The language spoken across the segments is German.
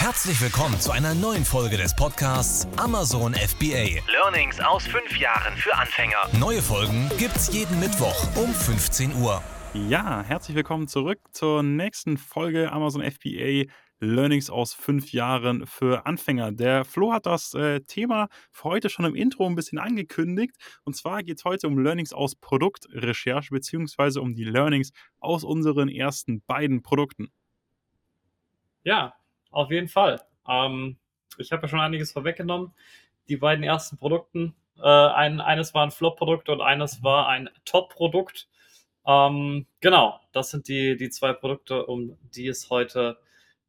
Herzlich willkommen zu einer neuen Folge des Podcasts Amazon FBA. Learnings aus fünf Jahren für Anfänger. Neue Folgen gibt's jeden Mittwoch um 15 Uhr. Ja, herzlich willkommen zurück zur nächsten Folge Amazon FBA Learnings aus fünf Jahren für Anfänger. Der Flo hat das äh, Thema für heute schon im Intro ein bisschen angekündigt. Und zwar geht es heute um Learnings aus Produktrecherche beziehungsweise um die Learnings aus unseren ersten beiden Produkten. Ja, auf jeden Fall. Ähm, ich habe ja schon einiges vorweggenommen. Die beiden ersten Produkten, äh, ein, eines war ein Flop-Produkt und eines war ein Top-Produkt. Ähm, genau, das sind die, die zwei Produkte, um die es heute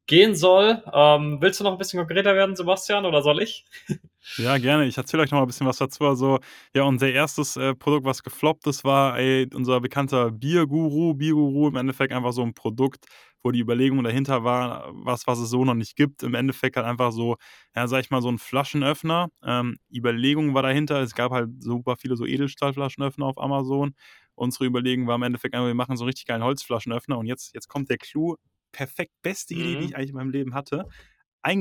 gehen soll. Ähm, willst du noch ein bisschen konkreter werden, Sebastian, oder soll ich? Ja, gerne. Ich erzähle euch noch mal ein bisschen was dazu. Also, ja, unser erstes äh, Produkt, was gefloppt ist, war ey, unser bekannter Bierguru. Bierguru im Endeffekt einfach so ein Produkt, wo die Überlegung dahinter war, was, was es so noch nicht gibt. Im Endeffekt halt einfach so, ja, sag ich mal, so ein Flaschenöffner. Ähm, Überlegung war dahinter. Es gab halt super viele so Edelstahlflaschenöffner auf Amazon. Unsere Überlegung war im Endeffekt, wir machen so einen richtig geilen Holzflaschenöffner. Und jetzt, jetzt kommt der Clou. Perfekt, beste Idee, die Mhm. ich eigentlich in meinem Leben hatte.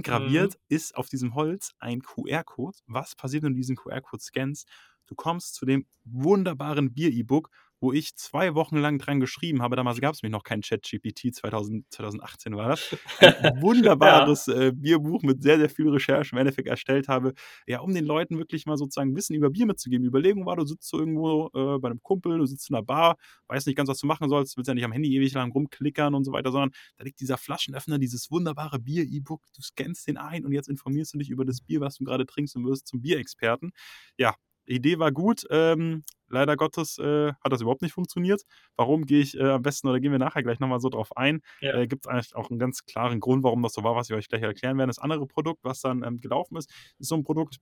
Mhm. Eingraviert ist auf diesem Holz ein QR-Code. Was passiert, wenn du diesen QR-Code scannst? Du kommst zu dem wunderbaren Bier-E-Book, wo ich zwei Wochen lang dran geschrieben habe. Damals gab es mich noch kein ChatGPT, 2000, 2018 war das. Ein Ja. wunderbares äh, Bierbuch mit sehr, sehr viel Recherche im Endeffekt erstellt habe, ja, um den Leuten wirklich mal sozusagen Wissen über Bier mitzugeben. Überlegung war, du sitzt so irgendwo äh, bei einem Kumpel, du sitzt in einer Bar, weißt nicht ganz, was du machen sollst, willst ja nicht am Handy ewig lang rumklickern und so weiter, sondern da liegt dieser Flaschenöffner, dieses wunderbare Bier-E-Book, du scannst den ein und jetzt informierst du dich über das Bier, was du gerade trinkst und wirst zum Bierexperten. Ja, Idee war gut. Ähm, leider Gottes äh, hat das überhaupt nicht funktioniert. Warum gehe ich äh, am besten oder gehen wir nachher gleich nochmal so drauf ein? Ja. Äh, Gibt es eigentlich auch einen ganz klaren Grund, warum das so war, was ich euch gleich erklären werde. Das andere Produkt, was dann ähm, gelaufen ist, ist so ein Produkt,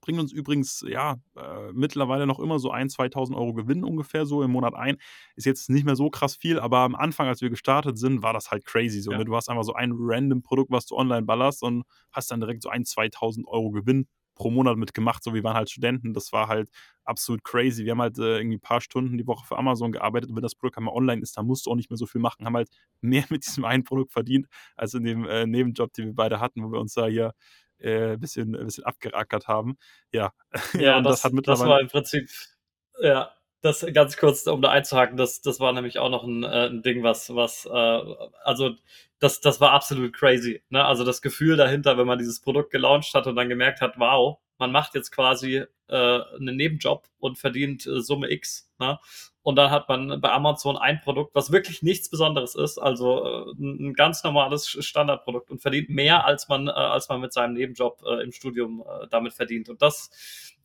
bringt uns übrigens ja äh, mittlerweile noch immer so 1.000, 2.000 Euro Gewinn ungefähr so im Monat ein. Ist jetzt nicht mehr so krass viel, aber am Anfang, als wir gestartet sind, war das halt crazy so. Ja. Ne? Du hast einfach so ein random Produkt, was du online ballerst und hast dann direkt so 1.000, 2.000 Euro Gewinn pro Monat mitgemacht. So, wir waren halt Studenten. Das war halt absolut crazy. Wir haben halt äh, irgendwie ein paar Stunden die Woche für Amazon gearbeitet. Und wenn das Produkt einmal online ist, dann musst du auch nicht mehr so viel machen. Haben halt mehr mit diesem einen Produkt verdient, als in dem äh, Nebenjob, den wir beide hatten, wo wir uns da hier äh, ein bisschen, ein bisschen abgerackert haben. Ja, Ja, und das, hat das mittlerweile. war im Prinzip, ja, das ganz kurz, um da einzuhaken, das, das war nämlich auch noch ein, äh, ein Ding, was, was, äh, also das, das war absolut crazy. Ne? Also das Gefühl dahinter, wenn man dieses Produkt gelauncht hat und dann gemerkt hat, wow, man macht jetzt quasi äh, einen Nebenjob und verdient äh, Summe X. Ne? Und dann hat man bei Amazon ein Produkt, was wirklich nichts Besonderes ist, also äh, ein ganz normales Standardprodukt und verdient mehr, als man, äh, als man mit seinem Nebenjob äh, im Studium äh, damit verdient. Und das,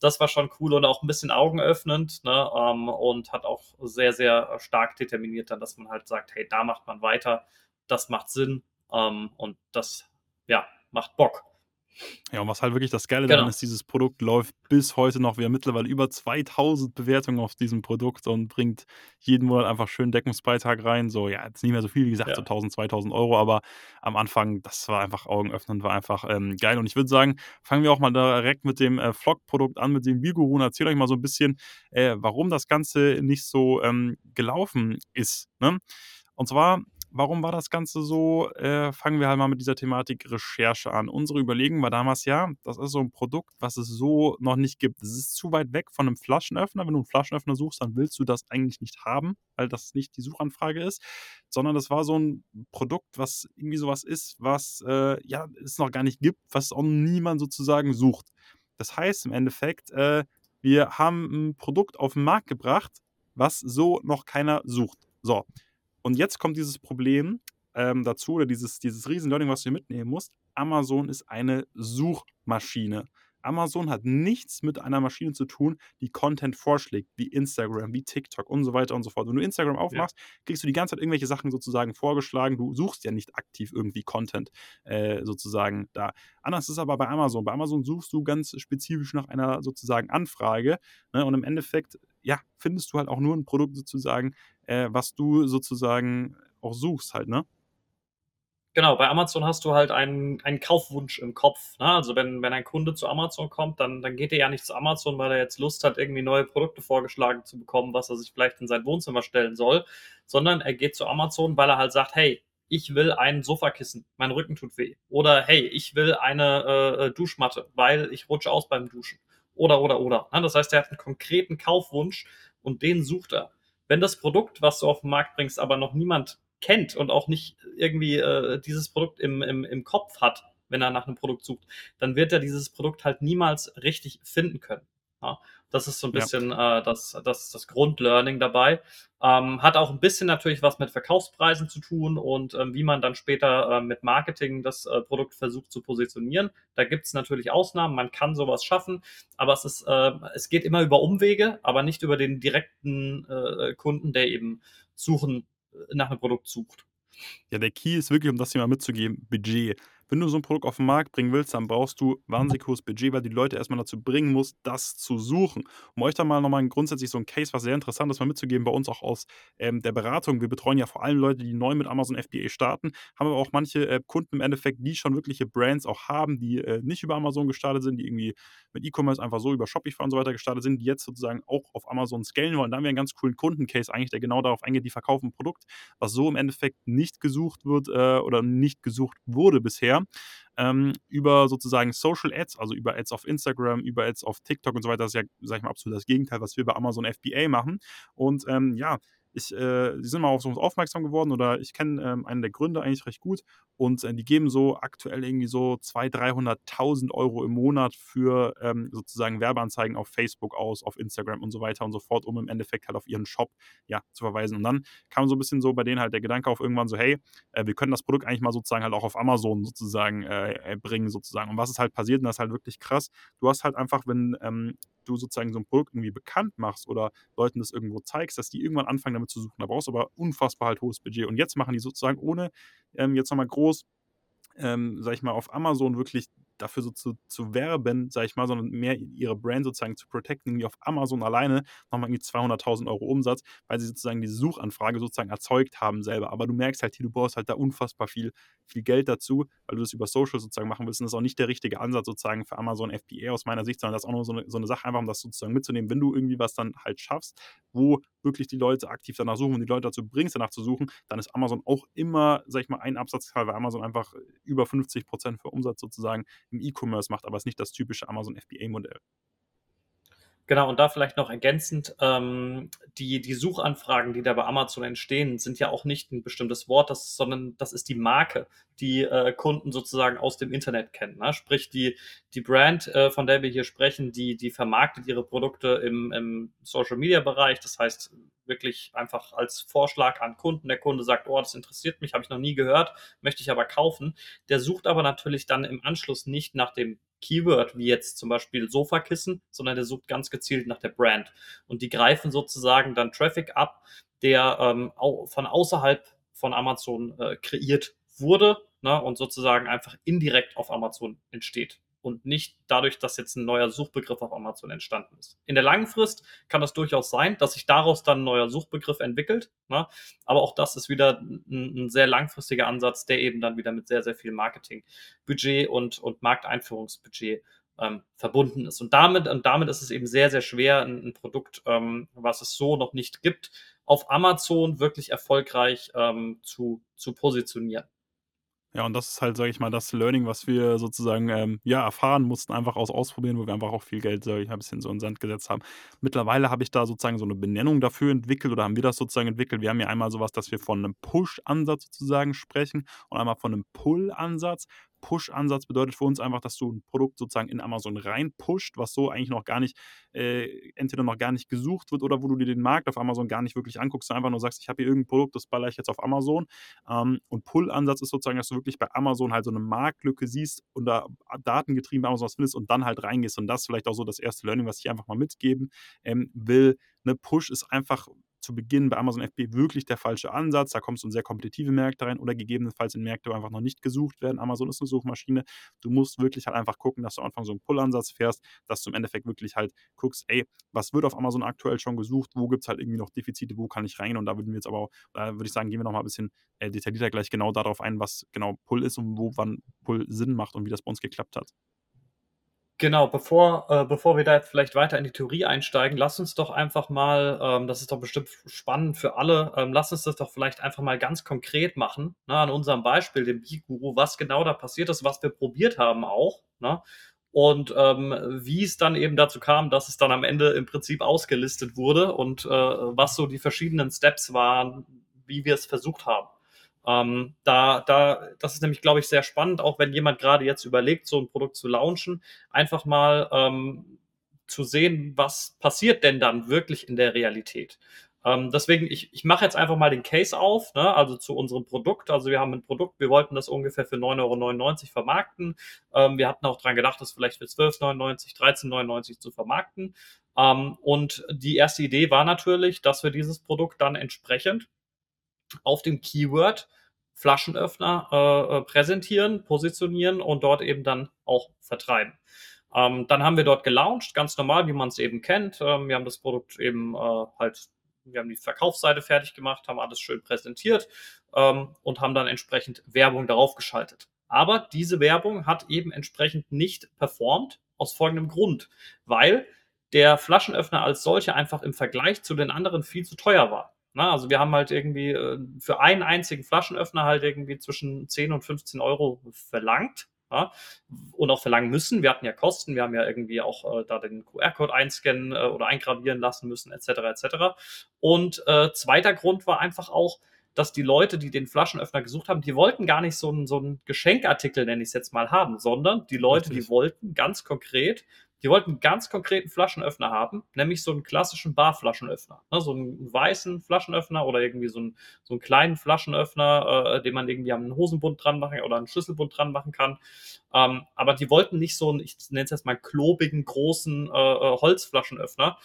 das war schon cool und auch ein bisschen augenöffnend ne? ähm, und hat auch sehr, sehr stark determiniert dann, dass man halt sagt, hey, da macht man weiter, das macht Sinn ähm, und das, ja, macht Bock. Ja, und was halt wirklich das Geile daran Genau. ist, dieses Produkt läuft bis heute noch. Wir haben mittlerweile über 2000 Bewertungen auf diesem Produkt und bringt jeden Monat einfach schön Deckungsbeitrag rein. So, ja, jetzt nicht mehr so viel, wie gesagt, Ja. so 1000, 2000 Euro, aber am Anfang, das war einfach augenöffnend, war einfach ähm, geil. Und ich würde sagen, fangen wir auch mal direkt mit dem äh, Vlog-Produkt an, mit dem Bierguru und erzähl euch mal so ein bisschen, äh, warum das Ganze nicht so ähm, gelaufen ist. Ne? Und zwar, warum war das Ganze so? Äh, fangen wir halt mal mit dieser Thematik Recherche an. Unsere Überlegung war damals ja, das ist so ein Produkt, was es so noch nicht gibt. Es ist zu weit weg von einem Flaschenöffner. Wenn du einen Flaschenöffner suchst, dann willst du das eigentlich nicht haben, weil das nicht die Suchanfrage ist, sondern das war so ein Produkt, was irgendwie sowas ist, was äh, ja es noch gar nicht gibt, was auch niemand sozusagen sucht. Das heißt im Endeffekt, äh, wir haben ein Produkt auf den Markt gebracht, was so noch keiner sucht. So, und jetzt kommt dieses Problem ähm, dazu, oder dieses, dieses Riesen-Learning, was du hier mitnehmen musst. Amazon ist eine Suchmaschine. Amazon hat nichts mit einer Maschine zu tun, die Content vorschlägt, wie Instagram, wie TikTok und so weiter und so fort. Wenn du Instagram aufmachst, kriegst du die ganze Zeit irgendwelche Sachen sozusagen vorgeschlagen. Du suchst ja nicht aktiv irgendwie Content äh, sozusagen da. Anders ist es aber bei Amazon. Bei Amazon suchst du ganz spezifisch nach einer sozusagen Anfrage. Ne? Und im Endeffekt, ja, findest du halt auch nur ein Produkt sozusagen, äh, was du sozusagen auch suchst halt, ne? Genau, bei Amazon hast du halt einen, einen Kaufwunsch im Kopf. Ne? Also wenn, wenn ein Kunde zu Amazon kommt, dann, dann geht er ja nicht zu Amazon, weil er jetzt Lust hat, irgendwie neue Produkte vorgeschlagen zu bekommen, was er sich vielleicht in sein Wohnzimmer stellen soll, sondern er geht zu Amazon, weil er halt sagt, hey, ich will ein Sofakissen, mein Rücken tut weh. Oder hey, ich will eine äh, Duschmatte, weil ich rutsche aus beim Duschen. Oder, oder, oder. Ja, das heißt, er hat einen konkreten Kaufwunsch und den sucht er. Wenn das Produkt, was du auf den Markt bringst, aber noch niemand kennt und auch nicht irgendwie äh, dieses Produkt im, im, im Kopf hat, wenn er nach einem Produkt sucht, dann wird er dieses Produkt halt niemals richtig finden können. Ja, das ist so ein bisschen ja. äh, das, das, das Grundlearning dabei. Ähm, hat auch ein bisschen natürlich was mit Verkaufspreisen zu tun und ähm, wie man dann später äh, mit Marketing das äh, Produkt versucht zu positionieren. Da gibt es natürlich Ausnahmen, man kann sowas schaffen, aber es, ist, äh, es geht immer über Umwege, aber nicht über den direkten äh, Kunden, der eben suchen, nach einem Produkt sucht. Ja, der Key ist wirklich, um das hier mal mitzugeben, Budget. Wenn du so ein Produkt auf den Markt bringen willst, dann brauchst du wahnsinnig hohes Budget, weil die Leute erstmal dazu bringen musst, das zu suchen. Um euch da mal nochmal grundsätzlich so ein Case, was sehr interessant ist, mal mitzugeben, bei uns auch aus ähm, der Beratung. Wir betreuen ja vor allem Leute, die neu mit Amazon FBA starten, haben aber auch manche äh, Kunden im Endeffekt, die schon wirkliche Brands auch haben, die äh, nicht über Amazon gestartet sind, die irgendwie mit E-Commerce einfach so über Shopify und so weiter gestartet sind, die jetzt sozusagen auch auf Amazon scalen wollen. Da haben wir einen ganz coolen Kundencase eigentlich, der genau darauf eingeht, die verkaufen ein Produkt, was so im Endeffekt nicht gesucht wird äh, oder nicht gesucht wurde bisher ähm, über sozusagen Social Ads, also über Ads auf Instagram, über Ads auf TikTok und so weiter. Das ist ja, sag ich mal, absolut das Gegenteil, was wir bei Amazon FBA machen. Und ähm, ja, ich, äh, die sind mal auf uns aufmerksam geworden oder ich kenne ähm, einen der Gründer eigentlich recht gut und äh, die geben so aktuell irgendwie so 200.000, 300.000 Euro im Monat für ähm, sozusagen Werbeanzeigen auf Facebook aus, auf Instagram und so weiter und so fort, um im Endeffekt halt auf ihren Shop ja, zu verweisen. Und dann kam so ein bisschen so bei denen halt der Gedanke auf irgendwann so, hey, äh, wir können das Produkt eigentlich mal sozusagen halt auch auf Amazon sozusagen äh, bringen sozusagen. Und was ist halt passiert, und das ist halt wirklich krass, du hast halt einfach, wenn ähm, du sozusagen so ein Produkt irgendwie bekannt machst oder Leuten das irgendwo zeigst, dass die irgendwann anfangen damit zu suchen. Da brauchst du aber unfassbar halt hohes Budget. Und jetzt machen die sozusagen ohne ähm, jetzt nochmal groß ähm, sag ich mal, auf Amazon wirklich dafür so zu, zu werben, sag ich mal, sondern mehr ihre Brand sozusagen zu protecten, irgendwie auf Amazon alleine nochmal irgendwie 200.000 Euro Umsatz, weil sie sozusagen diese Suchanfrage sozusagen erzeugt haben selber. Aber du merkst halt, du brauchst halt da unfassbar viel, viel Geld dazu, weil du das über Social sozusagen machen willst. Und das ist auch nicht der richtige Ansatz sozusagen für Amazon FBA aus meiner Sicht, sondern das ist auch nur so eine, so eine Sache, einfach um das sozusagen mitzunehmen, wenn du irgendwie was dann halt schaffst, wo wirklich die Leute aktiv danach suchen und die Leute dazu bringst, danach zu suchen, dann ist Amazon auch immer, sag ich mal, ein Absatzteil, weil Amazon einfach über 50 Prozent für Umsatz sozusagen im E-Commerce macht, aber es ist nicht das typische Amazon FBA-Modell. Genau, und da vielleicht noch ergänzend, ähm, die, die Suchanfragen, die da bei Amazon entstehen, sind ja auch nicht ein bestimmtes Wort, das, sondern das ist die Marke, die äh, Kunden sozusagen aus dem Internet kennen. Ne? Sprich, die, die Brand, äh, von der wir hier sprechen, die, die vermarktet ihre Produkte im, im Social-Media-Bereich. Das heißt, wirklich einfach als Vorschlag an Kunden. Der Kunde sagt, oh, das interessiert mich, habe ich noch nie gehört, möchte ich aber kaufen. Der sucht aber natürlich dann im Anschluss nicht nach dem Keyword, wie jetzt zum Beispiel Sofakissen, sondern der sucht ganz gezielt nach der Brand. Und die greifen sozusagen dann Traffic ab, der ähm, von außerhalb von Amazon äh, kreiert wurde ne, und sozusagen einfach indirekt auf Amazon entsteht und nicht dadurch, dass jetzt ein neuer Suchbegriff auf Amazon entstanden ist. In der langen Frist kann das durchaus sein, dass sich daraus dann ein neuer Suchbegriff entwickelt. Ne? Aber auch das ist wieder ein, ein, sehr langfristiger Ansatz, der eben dann wieder mit sehr, sehr viel Marketingbudget und, und Markteinführungsbudget ähm, verbunden ist. Und damit, und damit ist es eben sehr, sehr schwer, ein, ein Produkt, ähm, was es so noch nicht gibt, auf Amazon wirklich erfolgreich ähm, zu, zu positionieren. Ja, und das ist halt, sage ich mal, das Learning, was wir sozusagen ähm, ja, erfahren mussten, einfach aus Ausprobieren, wo wir einfach auch viel Geld, sag ich, ein bisschen so in den Sand gesetzt haben. Mittlerweile habe ich da sozusagen so eine Benennung dafür entwickelt oder haben wir das sozusagen entwickelt. Wir haben ja einmal sowas, dass wir von einem Push-Ansatz sozusagen sprechen und einmal von einem Pull-Ansatz. Push-Ansatz bedeutet für uns einfach, dass du ein Produkt sozusagen in Amazon reinpusht, was so eigentlich noch gar nicht, äh, entweder noch gar nicht gesucht wird oder wo du dir den Markt auf Amazon gar nicht wirklich anguckst, du einfach nur sagst, ich habe hier irgendein Produkt, das baller ich jetzt auf Amazon. Ähm, und Pull-Ansatz ist sozusagen, dass du wirklich bei Amazon halt so eine Marktlücke siehst und da datengetrieben bei Amazon was findest und dann halt reingehst. Und das ist vielleicht auch so das erste Learning, was ich einfach mal mitgeben ähm, will. Eine Push ist einfach zu Beginn bei Amazon FB wirklich der falsche Ansatz. Da kommst du in sehr kompetitive Märkte rein oder gegebenenfalls in Märkte, wo einfach noch nicht gesucht werden. Amazon ist eine Suchmaschine. Du musst wirklich halt einfach gucken, dass du am Anfang so einen Pull-Ansatz fährst, dass du im Endeffekt wirklich halt guckst, ey, was wird auf Amazon aktuell schon gesucht? Wo gibt es halt irgendwie noch Defizite? Wo kann ich rein? Und da würden wir jetzt aber auch, da würde ich sagen, gehen wir nochmal ein bisschen äh, detaillierter gleich genau darauf ein, was genau Pull ist und wo wann Pull Sinn macht und wie das bei uns geklappt hat. Genau, bevor, äh, bevor wir da jetzt vielleicht weiter in die Theorie einsteigen, lass uns doch einfach mal, ähm, das ist doch bestimmt spannend für alle, ähm, lass uns das doch vielleicht einfach mal ganz konkret machen, ne, an unserem Beispiel, dem Biguru, was genau da passiert ist, was wir probiert haben auch, ne, und ähm, wie es dann eben dazu kam, dass es dann am Ende im Prinzip ausgelistet wurde und äh, was so die verschiedenen Steps waren, wie wir es versucht haben. Ähm, da, da, das ist nämlich, glaube ich, sehr spannend, auch wenn jemand gerade jetzt überlegt, so ein Produkt zu launchen, einfach mal ähm, zu sehen, was passiert denn dann wirklich in der Realität. Ähm, deswegen, ich, ich mache jetzt einfach mal den Case auf, ne? also zu unserem Produkt. Also wir haben ein Produkt, wir wollten das ungefähr für 9,99 Euro vermarkten. Ähm, wir hatten auch dran gedacht, das vielleicht für 12,99, 13,99 zu vermarkten. Ähm, und die erste Idee war natürlich, dass wir dieses Produkt dann entsprechend auf dem Keyword Flaschenöffner äh, äh, präsentieren, positionieren und dort eben dann auch vertreiben. Ähm, dann haben wir dort gelauncht, ganz normal, wie man es eben kennt. Ähm, wir haben das Produkt eben äh, halt, wir haben die Verkaufsseite fertig gemacht, haben alles schön präsentiert ähm, und haben dann entsprechend Werbung darauf geschaltet. Aber diese Werbung hat eben entsprechend nicht performt, aus folgendem Grund, weil der Flaschenöffner als solcher einfach im Vergleich zu den anderen viel zu teuer war. Na, also wir haben halt irgendwie äh, für einen einzigen Flaschenöffner halt irgendwie zwischen 10 und 15 Euro verlangt. Ja, und auch verlangen müssen. Wir hatten ja Kosten, wir haben ja irgendwie auch äh, da den QR-Code einscannen äh, oder eingravieren lassen müssen, etc. etc. Und äh, zweiter Grund war einfach auch, dass die Leute, die den Flaschenöffner gesucht haben, die wollten gar nicht so einen, so einen Geschenkartikel, nenne ich es jetzt mal, haben, sondern die Leute, Richtig. die wollten ganz konkret die wollten einen ganz konkreten Flaschenöffner haben, nämlich so einen klassischen Barflaschenöffner. Ne, so einen weißen Flaschenöffner oder irgendwie so einen, so einen kleinen Flaschenöffner, äh, den man irgendwie am Hosenbund dran machen oder einen Schlüsselbund dran machen kann. Ähm, aber die wollten nicht so einen, ich nenne es jetzt mal klobigen, großen äh, äh, Holzflaschenöffner.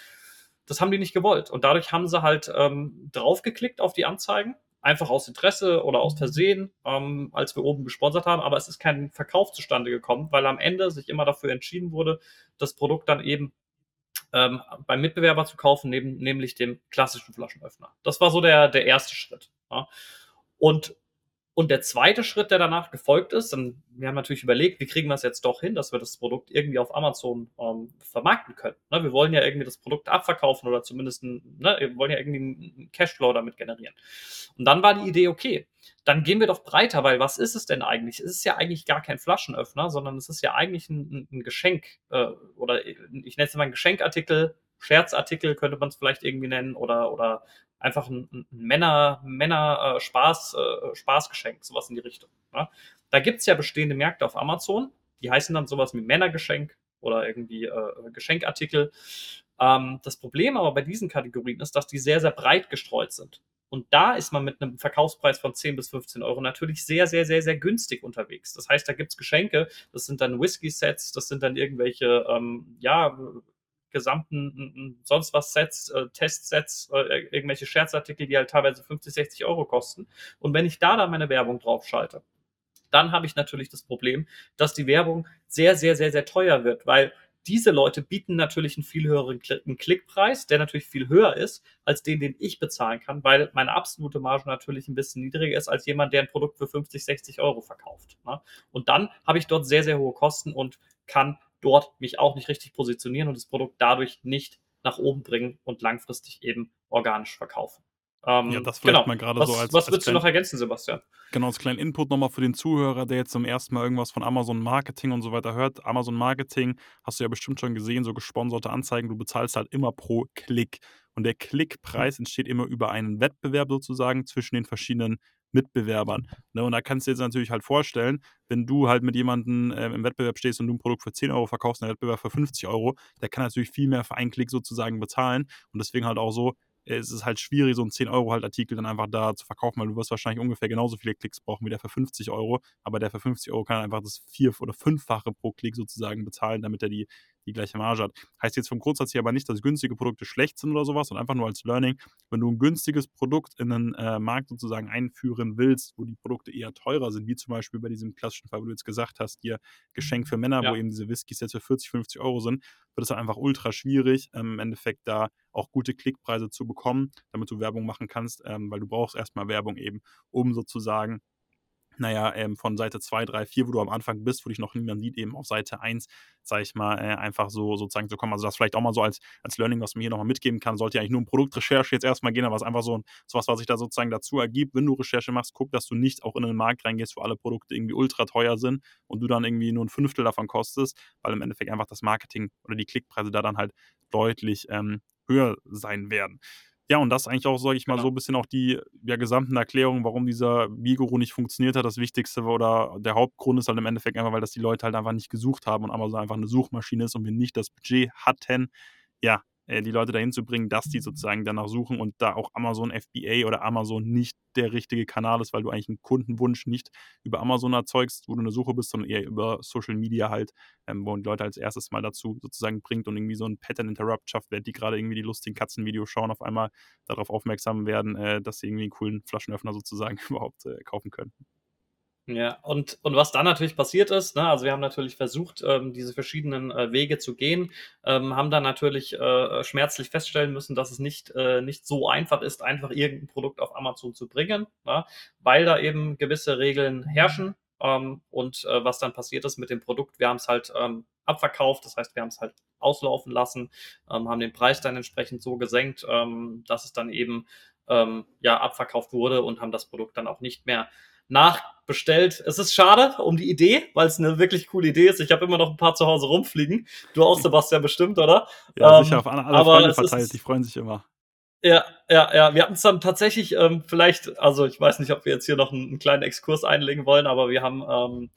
Das haben die nicht gewollt. Und dadurch haben sie halt ähm, draufgeklickt auf die Anzeigen einfach aus Interesse oder aus Versehen, ähm, als wir oben gesponsert haben, aber es ist kein Verkauf zustande gekommen, weil am Ende sich immer dafür entschieden wurde, das Produkt dann eben ähm, beim Mitbewerber zu kaufen, neben, nämlich dem klassischen Flaschenöffner. Das war so der, der erste Schritt. Ja. Und und der zweite Schritt, der danach gefolgt ist, dann, wir haben natürlich überlegt, wie kriegen wir es jetzt doch hin, dass wir das Produkt irgendwie auf Amazon ähm, vermarkten können. Ne, wir wollen ja irgendwie das Produkt abverkaufen oder zumindest, ein, ne, wir wollen ja irgendwie einen Cashflow damit generieren. Und dann war die Idee, okay, dann gehen wir doch breiter, weil was ist es denn eigentlich? Es ist ja eigentlich gar kein Flaschenöffner, sondern es ist ja eigentlich ein, ein Geschenk äh, oder ich nenne es mal ein Geschenkartikel, Scherzartikel könnte man es vielleicht irgendwie nennen oder, oder einfach ein, ein Männer, Männer äh, Spaß, äh, Spaßgeschenk, sowas in die Richtung. Ne? Da gibt's ja bestehende Märkte auf Amazon, die heißen dann sowas wie Männergeschenk oder irgendwie äh, Geschenkartikel. Ähm, das Problem aber bei diesen Kategorien ist, dass die sehr, sehr breit gestreut sind. Und da ist man mit einem Verkaufspreis von 10 bis 15 Euro natürlich sehr, sehr, sehr, sehr günstig unterwegs. Das heißt, da gibt's Geschenke, das sind dann Whisky-Sets, das sind dann irgendwelche, ähm, ja, gesamten sonst was Sets, äh, Testsets, äh, irgendwelche Scherzartikel, die halt teilweise 50, 60 Euro kosten. Und wenn ich da dann meine Werbung drauf schalte, dann habe ich natürlich das Problem, dass die Werbung sehr, sehr, sehr, sehr teuer wird, weil diese Leute bieten natürlich einen viel höheren Klickpreis, der natürlich viel höher ist als den, den ich bezahlen kann, weil meine absolute Marge natürlich ein bisschen niedriger ist als jemand, der ein Produkt für 50, 60 Euro verkauft. Ne? Und dann habe ich dort sehr, sehr hohe Kosten und kann dort mich auch nicht richtig positionieren und das Produkt dadurch nicht nach oben bringen und langfristig eben organisch verkaufen. Ähm, ja, das vielleicht genau. mal gerade so als. Was als würdest du noch ergänzen, Sebastian? Genau, als kleinen Input nochmal für den Zuhörer, der jetzt zum ersten Mal irgendwas von Amazon Marketing und so weiter hört. Amazon Marketing hast du ja bestimmt schon gesehen, so gesponserte Anzeigen, du bezahlst halt immer pro Klick. Und der Klickpreis entsteht immer über einen Wettbewerb sozusagen zwischen den verschiedenen Mitbewerbern. Ne? Und da kannst du dir jetzt natürlich halt vorstellen, wenn du halt mit jemandem äh, im Wettbewerb stehst und du ein Produkt für 10 Euro verkaufst, ein Wettbewerb für 50 Euro, der kann natürlich viel mehr für einen Klick sozusagen bezahlen. Und deswegen halt auch so, es ist halt schwierig, so einen 10-Euro-Artikel dann einfach da zu verkaufen, weil du wirst wahrscheinlich ungefähr genauso viele Klicks brauchen wie der für 50 Euro, aber der für 50 Euro kann einfach das vier- oder fünffache pro Klick sozusagen bezahlen, damit er die, die gleiche Marge hat. Heißt jetzt vom Grundsatz her aber nicht, dass günstige Produkte schlecht sind oder sowas, sondern einfach nur als Learning, wenn du ein günstiges Produkt in einen äh, Markt sozusagen einführen willst, wo die Produkte eher teurer sind, wie zum Beispiel bei diesem klassischen Fall, wo du jetzt gesagt hast, hier Geschenk für Männer, ja. wo eben diese Whiskys jetzt für 40, 50 Euro sind, wird es dann einfach ultra schwierig, ähm, im Endeffekt da auch gute Klickpreise zu bekommen, damit du Werbung machen kannst, ähm, weil du brauchst erstmal Werbung eben, um sozusagen naja, ähm, von Seite 2, 3, 4, wo du am Anfang bist, wo dich noch niemand sieht, eben auf Seite 1, sag ich mal, äh, einfach so sozusagen zu kommen. Also das vielleicht auch mal so als, als Learning, was man hier nochmal mitgeben kann, sollte ja eigentlich nur um Produktrecherche jetzt erstmal gehen, aber es ist einfach so, so was, was sich da sozusagen dazu ergibt. Wenn du Recherche machst, guck, dass du nicht auch in einen Markt reingehst, wo alle Produkte irgendwie ultra teuer sind und du dann irgendwie nur ein Fünftel davon kostest, weil im Endeffekt einfach das Marketing oder die Klickpreise da dann halt deutlich ähm, höher sein werden. Ja, und das eigentlich auch, sage ich mal, Genau. so ein bisschen auch die ja, gesamten Erklärungen, warum dieser Bigoro nicht funktioniert hat. Das Wichtigste oder der Hauptgrund ist halt im Endeffekt einfach, weil das die Leute halt einfach nicht gesucht haben und Amazon einfach eine Suchmaschine ist und wir nicht das Budget hatten, ja, äh, die Leute dahin zu bringen, dass die sozusagen danach suchen und da auch Amazon FBA oder Amazon nicht der richtige Kanal ist, weil du eigentlich einen Kundenwunsch nicht über Amazon erzeugst, wo du eine Suche bist, sondern eher über Social Media halt, ähm, wo die Leute als erstes mal dazu sozusagen bringt und irgendwie so ein Pattern Interrupt schafft, während die gerade irgendwie die lustigen Katzenvideos schauen, auf einmal darauf aufmerksam werden, äh, dass sie irgendwie einen coolen Flaschenöffner sozusagen überhaupt äh, kaufen können. Ja, und, und was dann natürlich passiert ist, ne, also wir haben natürlich versucht, ähm, diese verschiedenen äh, Wege zu gehen, ähm, haben dann natürlich äh, schmerzlich feststellen müssen, dass es nicht, äh, nicht so einfach ist, einfach irgendein Produkt auf Amazon zu bringen, ne, weil da eben gewisse Regeln herrschen. Ähm, und äh, was dann passiert ist mit dem Produkt, wir haben es halt ähm, abverkauft, das heißt, wir haben es halt auslaufen lassen, ähm, haben den Preis dann entsprechend so gesenkt, ähm, dass es dann eben ja abverkauft wurde und haben das Produkt dann auch nicht mehr nachbestellt. Es ist schade um die Idee, weil es eine wirklich coole Idee ist. Ich habe immer noch ein paar zu Hause rumfliegen. Du auch, Sebastian, bestimmt, oder? Ja, Ähm, sicher auf alle, alle aber Freunde es ist- verteilt, die freuen sich immer. Ja, ja, ja. Wir hatten es dann tatsächlich ähm, vielleicht, also ich weiß nicht, ob wir jetzt hier noch einen, einen kleinen Exkurs einlegen wollen, aber wir haben, ähm, äh,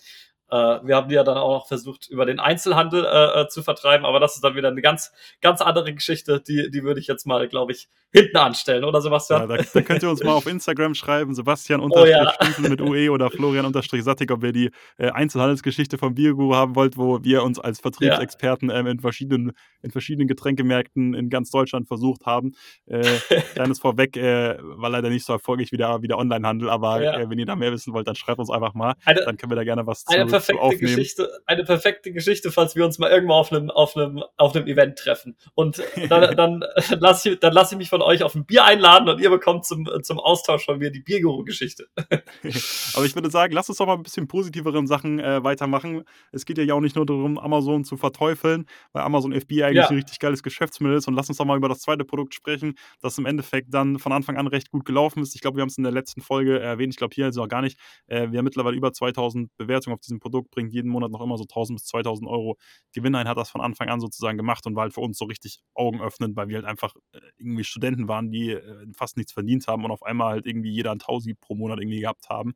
wir haben die ja dann auch noch versucht, über den Einzelhandel äh, äh, zu vertreiben, aber das ist dann wieder eine ganz, ganz andere Geschichte, die, die würde ich jetzt mal, glaube ich, hinten anstellen, oder Ja, Sebastian? da, da könnt ihr uns mal auf Instagram schreiben, Sebastian Oh ja. Mit UE oder Florian Sattig, ob ihr die äh, Einzelhandelsgeschichte vom Bierguru haben wollt, wo wir uns als Vertriebsexperten ähm, in, verschiedenen, in verschiedenen Getränkemärkten in ganz Deutschland versucht haben. Äh, kleines vorweg, äh, war leider nicht so erfolgreich wie der, wie der Onlinehandel, aber Ja. äh, wenn ihr da mehr wissen wollt, dann schreibt uns einfach mal. Eine, Dann können wir da gerne was zu perfekte. Geschichte, eine perfekte Geschichte, falls wir uns mal irgendwo auf einem, auf einem, auf einem Event treffen. Und dann, dann lasse ich, dann lass ich mich von euch auf ein Bier einladen und ihr bekommt zum, zum Austausch von mir die Bierguru-Geschichte. Aber ich würde sagen, lass uns doch mal ein bisschen positiveren Sachen äh, weitermachen. Es geht ja auch nicht nur darum, Amazon zu verteufeln, weil Amazon FBA eigentlich Ja. ein richtig geiles Geschäftsmodell ist. Und lass uns doch mal über das zweite Produkt sprechen, das im Endeffekt dann von Anfang an recht gut gelaufen ist. Ich glaube, wir haben es in der letzten Folge erwähnt. Ich glaube, hier es auch gar nicht. Äh, wir haben mittlerweile über 2000 Bewertungen auf diesem Produkt, bringt jeden Monat noch immer so 1000 bis 2000 Euro Gewinn ein, hat das von Anfang an sozusagen gemacht und war halt für uns so richtig augenöffnend, weil wir halt einfach äh, irgendwie Studenten waren, die äh, fast nichts verdient haben und auf einmal halt irgendwie jeder ein Tausi pro Monat irgendwie gehabt haben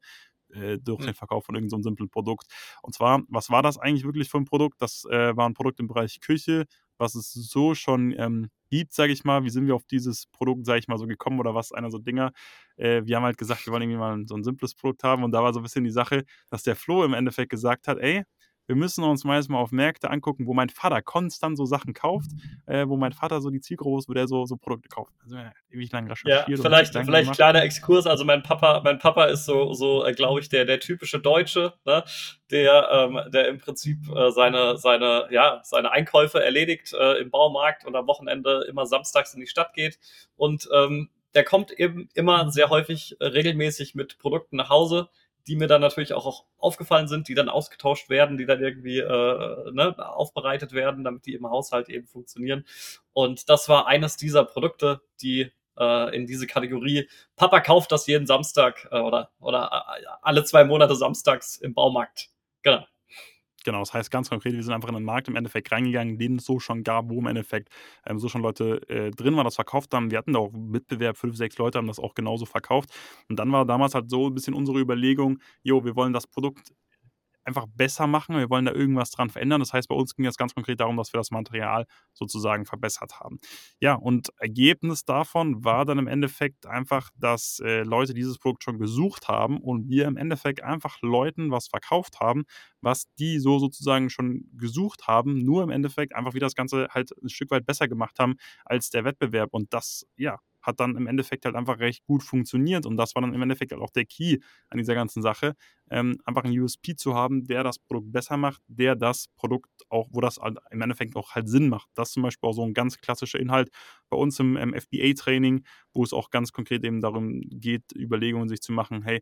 äh, durch Mhm. den Verkauf von irgendeinem so simplen Produkt. Und zwar, was war das eigentlich wirklich für ein Produkt? Das äh, war ein Produkt im Bereich Küche, was es so schon ähm, gibt, sage ich mal. Wie sind wir auf dieses Produkt, sage ich mal, so gekommen oder was? Einer so Dinger. Äh, wir haben halt gesagt, wir wollen irgendwie mal so ein simples Produkt haben und da war so ein bisschen die Sache, dass der Flo im Endeffekt gesagt hat, ey, wir müssen uns meist mal auf Märkte angucken, wo mein Vater konstant so Sachen kauft, äh, wo mein Vater so die Zielgruppe ist, wo der so, so Produkte kauft. Also ja, ewig lang Ja, recherchiert. und vielleicht, vielleicht kleiner Exkurs. Also mein Papa, mein Papa ist so, so äh, glaube ich, der, der typische Deutsche, ne? der, ähm, der im Prinzip äh, seine, seine, ja, seine Einkäufe erledigt äh, im Baumarkt und am Wochenende immer samstags in die Stadt geht. Und ähm, der kommt eben immer sehr häufig äh, regelmäßig mit Produkten nach Hause, die mir dann natürlich auch, auch aufgefallen sind, die dann ausgetauscht werden, die dann irgendwie äh, ne, aufbereitet werden, damit die im Haushalt eben funktionieren. Und das war eines dieser Produkte, die äh, in diese Kategorie Papa kauft das jeden Samstag äh, oder, oder äh, alle zwei Monate samstags im Baumarkt. Genau. Genau, das heißt ganz konkret, wir sind einfach in den Markt im Endeffekt reingegangen, den es so schon gab, wo im Endeffekt ähm, so schon Leute äh, drin waren, das verkauft haben. Wir hatten da auch Mitbewerb, fünf, sechs Leute haben das auch genauso verkauft. Und dann war damals halt so ein bisschen unsere Überlegung, jo, wir wollen das Produkt einfach besser machen, wir wollen da irgendwas dran verändern. Das heißt, bei uns ging es ganz konkret darum, dass wir das Material sozusagen verbessert haben. Ja, und Ergebnis davon war dann im Endeffekt einfach, dass äh, Leute dieses Produkt schon gesucht haben und wir im Endeffekt einfach Leuten was verkauft haben, was die so sozusagen schon gesucht haben, nur im Endeffekt einfach wie das Ganze halt ein Stück weit besser gemacht haben als der Wettbewerb. Und das, ja, hat dann im Endeffekt halt einfach recht gut funktioniert. Und das war dann im Endeffekt halt auch der Key an dieser ganzen Sache, ähm, einfach einen USP zu haben, der das Produkt besser macht, der das Produkt auch, wo das halt im Endeffekt auch halt Sinn macht. Das ist zum Beispiel auch so ein ganz klassischer Inhalt bei uns im, im FBA-Training, wo es auch ganz konkret eben darum geht, Überlegungen sich zu machen, hey,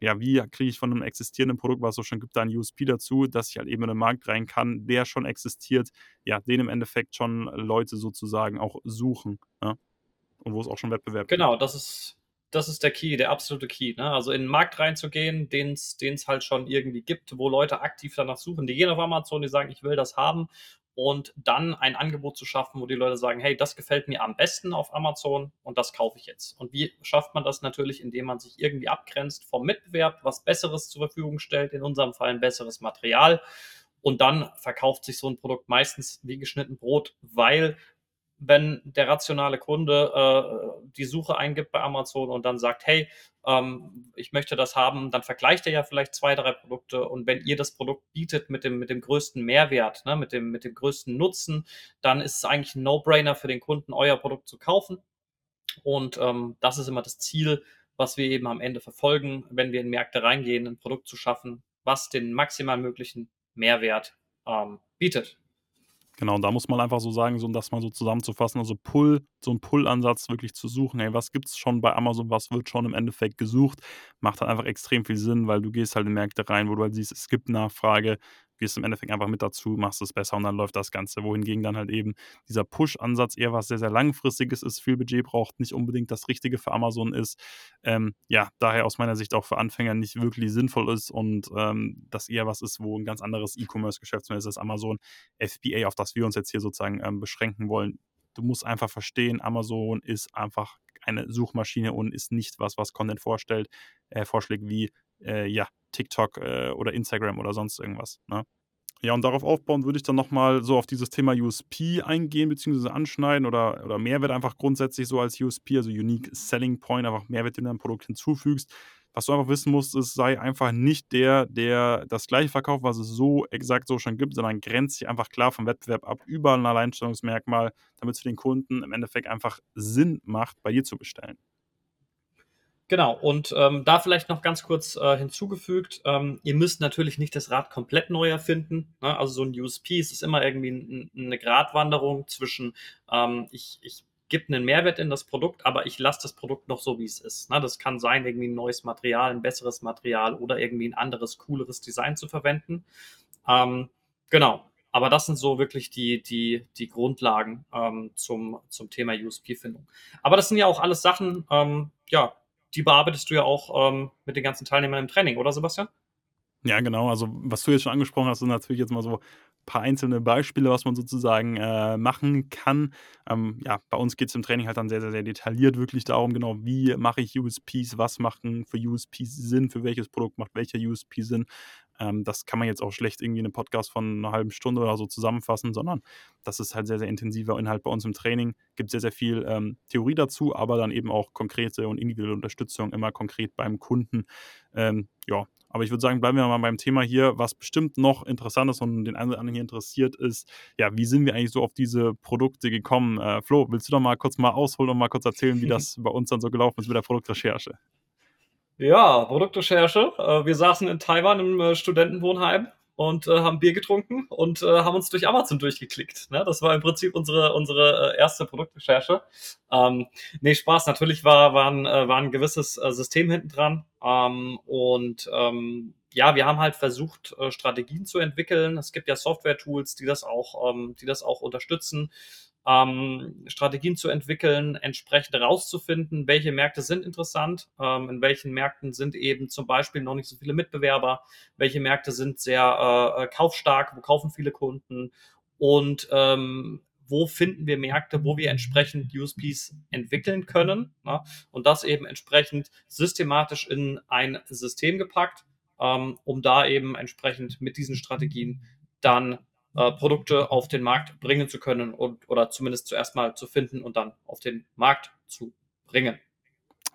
ja, wie kriege ich von einem existierenden Produkt, was es schon gibt, da ein USP dazu, dass ich halt eben in den Markt rein kann, der schon existiert, ja, den im Endeffekt schon Leute sozusagen auch suchen. Ja? Und wo es auch schon Wettbewerb genau, gibt. Genau, das ist, das ist der Key, der absolute Key. Ne? Also in den Markt reinzugehen, den es halt schon irgendwie gibt, wo Leute aktiv danach suchen. Die gehen auf Amazon, die sagen, ich will das haben und dann ein Angebot zu schaffen, wo die Leute sagen, hey, das gefällt mir am besten auf Amazon und das kaufe ich jetzt. Und wie schafft man das natürlich, indem man sich irgendwie abgrenzt vom Mitbewerb, was Besseres zur Verfügung stellt, in unserem Fall ein besseres Material. Und dann verkauft sich so ein Produkt meistens wie geschnitten Brot, weil wenn der rationale Kunde äh, die Suche eingibt bei Amazon und dann sagt, hey, ähm, ich möchte das haben, dann vergleicht er ja vielleicht zwei, drei Produkte und wenn ihr das Produkt bietet mit dem, mit dem größten Mehrwert, ne, mit, dem, mit dem größten Nutzen, dann ist es eigentlich ein No-Brainer für den Kunden, euer Produkt zu kaufen. Und ähm, das ist immer das Ziel, was wir eben am Ende verfolgen, wenn wir in Märkte reingehen, ein Produkt zu schaffen, was den maximal möglichen Mehrwert ähm, bietet. Genau, da muss man einfach so sagen, so, um das mal so zusammenzufassen, also Pull, so ein Pull-Ansatz wirklich zu suchen, hey, was gibt es schon bei Amazon, was wird schon im Endeffekt gesucht, macht halt einfach extrem viel Sinn, weil du gehst halt in Märkte rein, wo du halt siehst, es gibt Nachfrage, gehst im Endeffekt einfach mit dazu, machst es besser und dann läuft das Ganze. Wohingegen dann halt eben dieser Push-Ansatz eher was sehr, sehr langfristiges ist, viel Budget braucht, nicht unbedingt das Richtige für Amazon ist. Ähm, ja, daher aus meiner Sicht auch für Anfänger nicht wirklich sinnvoll ist und ähm, das eher was ist, wo ein ganz anderes E-Commerce-Geschäftsmodell ist als Amazon FBA, auf das wir uns jetzt hier sozusagen ähm, beschränken wollen. Du musst einfach verstehen, Amazon ist einfach eine Suchmaschine und ist nicht was, was Content vorstellt, äh, vorschlägt wie äh, ja, TikTok äh, oder Instagram oder sonst irgendwas. Ne? Ja, und darauf aufbauen würde ich dann nochmal so auf dieses Thema USP eingehen, beziehungsweise anschneiden oder, oder Mehrwert einfach grundsätzlich so als USP, also Unique Selling Point, einfach Mehrwert, den du deinem Produkt hinzufügst. Was du einfach wissen musst, ist, sei einfach nicht der, der das gleiche verkauft, was es so exakt so schon gibt, sondern grenzt sich einfach klar vom Wettbewerb ab, überall ein Alleinstellungsmerkmal, damit es für den Kunden im Endeffekt einfach Sinn macht, bei dir zu bestellen. Genau, und ähm, da vielleicht noch ganz kurz äh, hinzugefügt, ähm, ihr müsst natürlich nicht das Rad komplett neu erfinden. Ne? Also so ein USP ist immer irgendwie ein, eine Gratwanderung zwischen, ähm, ich, ich gebe einen Mehrwert in das Produkt, aber ich lasse das Produkt noch so, wie es ist. Ne? Das kann sein, irgendwie ein neues Material, ein besseres Material oder irgendwie ein anderes, cooleres Design zu verwenden. Ähm, genau, aber das sind so wirklich die, die, die Grundlagen ähm, zum, zum Thema USP-Findung. Aber das sind ja auch alles Sachen, ähm, ja, die bearbeitest du ja auch ähm, mit den ganzen Teilnehmern im Training, oder Sebastian? Ja, genau. Also, was du jetzt schon angesprochen hast, sind natürlich jetzt mal so ein paar einzelne Beispiele, was man sozusagen äh, machen kann. Ähm, ja, bei uns geht es im Training halt dann sehr, sehr, sehr detailliert wirklich darum, genau, wie mache ich USPs, was machen für USPs Sinn, für welches Produkt macht welcher USP Sinn. Ähm, das kann man jetzt auch schlecht irgendwie in einem Podcast von einer halben Stunde oder so zusammenfassen, sondern das ist halt sehr, sehr intensiver Inhalt bei uns im Training. Gibt sehr, sehr viel ähm, Theorie dazu, aber dann eben auch konkrete und individuelle Unterstützung immer konkret beim Kunden. Ähm, ja, aber ich würde sagen, bleiben wir mal beim Thema hier. Was bestimmt noch interessant ist und den einen oder anderen hier interessiert ist, ja, wie sind wir eigentlich so auf diese Produkte gekommen? Äh, Flo, willst du doch mal kurz mal ausholen und mal kurz erzählen, wie das bei uns dann so gelaufen ist mit der Produktrecherche? Ja, Produktrecherche. Äh, wir saßen in Taiwan im äh, Studentenwohnheim und äh, haben Bier getrunken und äh, haben uns durch Amazon durchgeklickt. Ne? Das war im Prinzip unsere, unsere äh, erste Produktrecherche. Ähm, nee, Spaß. Natürlich war, war, ein, äh, war ein gewisses äh, System hinten dran. Ähm, und ähm, ja, wir haben halt versucht, äh, Strategien zu entwickeln. Es gibt ja Software-Tools, die das auch, ähm, die das auch unterstützen ähm, Strategien zu entwickeln, entsprechend herauszufinden, welche Märkte sind interessant, ähm, in welchen Märkten sind eben zum Beispiel noch nicht so viele Mitbewerber, welche Märkte sind sehr äh, äh kaufstark, wo kaufen viele Kunden und ähm, wo finden wir Märkte, wo wir entsprechend USPs entwickeln können ne? und das eben entsprechend systematisch in ein System gepackt, ähm, um da eben entsprechend mit diesen Strategien dann äh, Produkte auf den Markt bringen zu können und oder zumindest zuerst mal zu finden und dann auf den Markt zu bringen.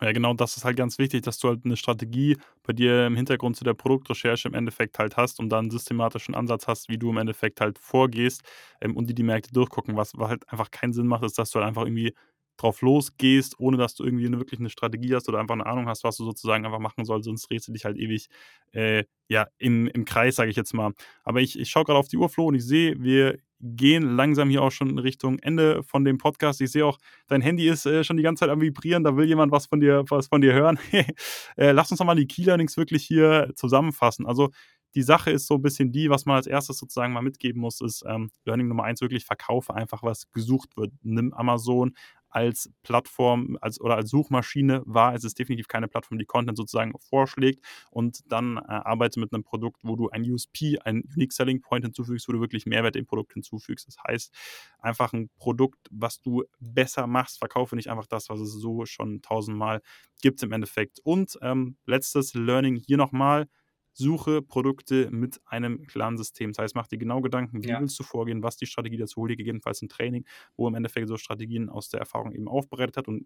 Ja, genau, das ist halt ganz wichtig, dass du halt eine Strategie bei dir im Hintergrund zu der Produktrecherche im Endeffekt halt hast und dann einen systematischen Ansatz hast, wie du im Endeffekt halt vorgehst ähm, und die die Märkte durchgucken. Was, was halt einfach keinen Sinn macht, ist, dass du halt einfach irgendwie drauf losgehst, ohne dass du irgendwie eine, wirklich eine Strategie hast oder einfach eine Ahnung hast, was du sozusagen einfach machen sollst, sonst drehst du dich halt ewig äh, ja, im, im Kreis, sage ich jetzt mal. Aber ich, ich schaue gerade auf die Uhr, Flo, und ich sehe, wir gehen langsam hier auch schon in Richtung Ende von dem Podcast. Ich sehe auch, dein Handy ist äh, schon die ganze Zeit am Vibrieren, da will jemand was von dir, was von dir hören. äh, lass uns nochmal die Key Learnings wirklich hier zusammenfassen. Also die Sache ist so ein bisschen die, was man als erstes sozusagen mal mitgeben muss, ist ähm, Learning Nummer eins wirklich verkaufe einfach, was gesucht wird. Nimm Amazon als Plattform als, oder als Suchmaschine wahr. Es ist definitiv keine Plattform, die Content sozusagen vorschlägt und dann äh, arbeite mit einem Produkt, wo du ein USP, ein Unique Selling Point hinzufügst, wo du wirklich Mehrwert dem Produkt hinzufügst. Das heißt, einfach ein Produkt, was du besser machst, verkaufe nicht einfach das, was es so schon tausendmal gibt im Endeffekt. Und ähm, letztes Learning hier nochmal Suche Produkte mit einem klaren System. Das heißt, mach dir genau Gedanken, wie ja. willst du vorgehen, was die Strategie dazu, hol dir gegebenenfalls ein Training, wo im Endeffekt so Strategien aus der Erfahrung eben aufbereitet hat und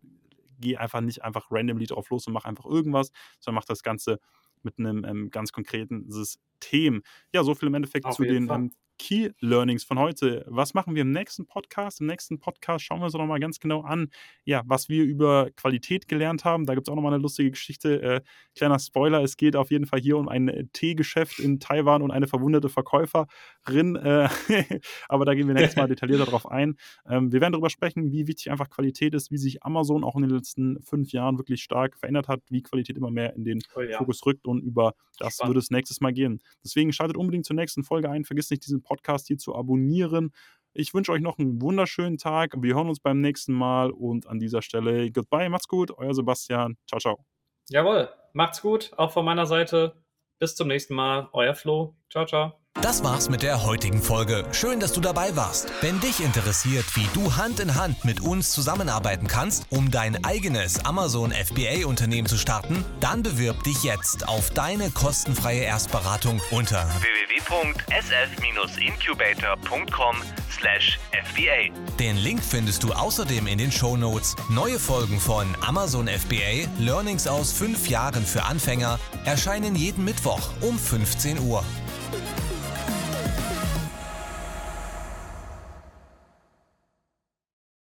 geh einfach nicht einfach randomly drauf los und mach einfach irgendwas, sondern mach das Ganze mit einem ähm, ganz konkreten System. Ja, so viel im Endeffekt Auf zu den ähm, Key Learnings von heute. Was machen wir im nächsten Podcast? Im nächsten Podcast schauen wir uns nochmal ganz genau an, ja, was wir über Qualität gelernt haben. Da gibt es auch nochmal eine lustige Geschichte. Äh, kleiner Spoiler, es geht auf jeden Fall hier um ein äh, Teegeschäft in Taiwan und eine verwundete Verkäuferin. Äh, aber da gehen wir nächstes Mal detaillierter drauf ein. Ähm, wir werden darüber sprechen, wie wichtig einfach Qualität ist, wie sich Amazon auch in den letzten fünf Jahren wirklich stark verändert hat, wie Qualität immer mehr in den oh, ja. Fokus rückt und über das Spannend. wird es nächstes Mal gehen. Deswegen schaltet unbedingt zur nächsten Folge ein. Vergiss nicht, diesen Podcast hier zu abonnieren. Ich wünsche euch noch einen wunderschönen Tag. Wir hören uns beim nächsten Mal und an dieser Stelle goodbye, macht's gut, euer Sebastian. Ciao, ciao. Jawohl, macht's gut, auch von meiner Seite. Bis zum nächsten Mal, euer Flo. Ciao, ciao. Das war's mit der heutigen Folge. Schön, dass du dabei warst. Wenn dich interessiert, wie du Hand in Hand mit uns zusammenarbeiten kannst, um dein eigenes Amazon FBA Unternehmen zu starten, dann bewirb dich jetzt auf deine kostenfreie Erstberatung unter www.sfincubator.com/fba. Den Link findest du außerdem in den Show Notes. Neue Folgen von Amazon FBA Learnings aus fünf Jahren für Anfänger erscheinen jeden Mittwoch um 15 Uhr.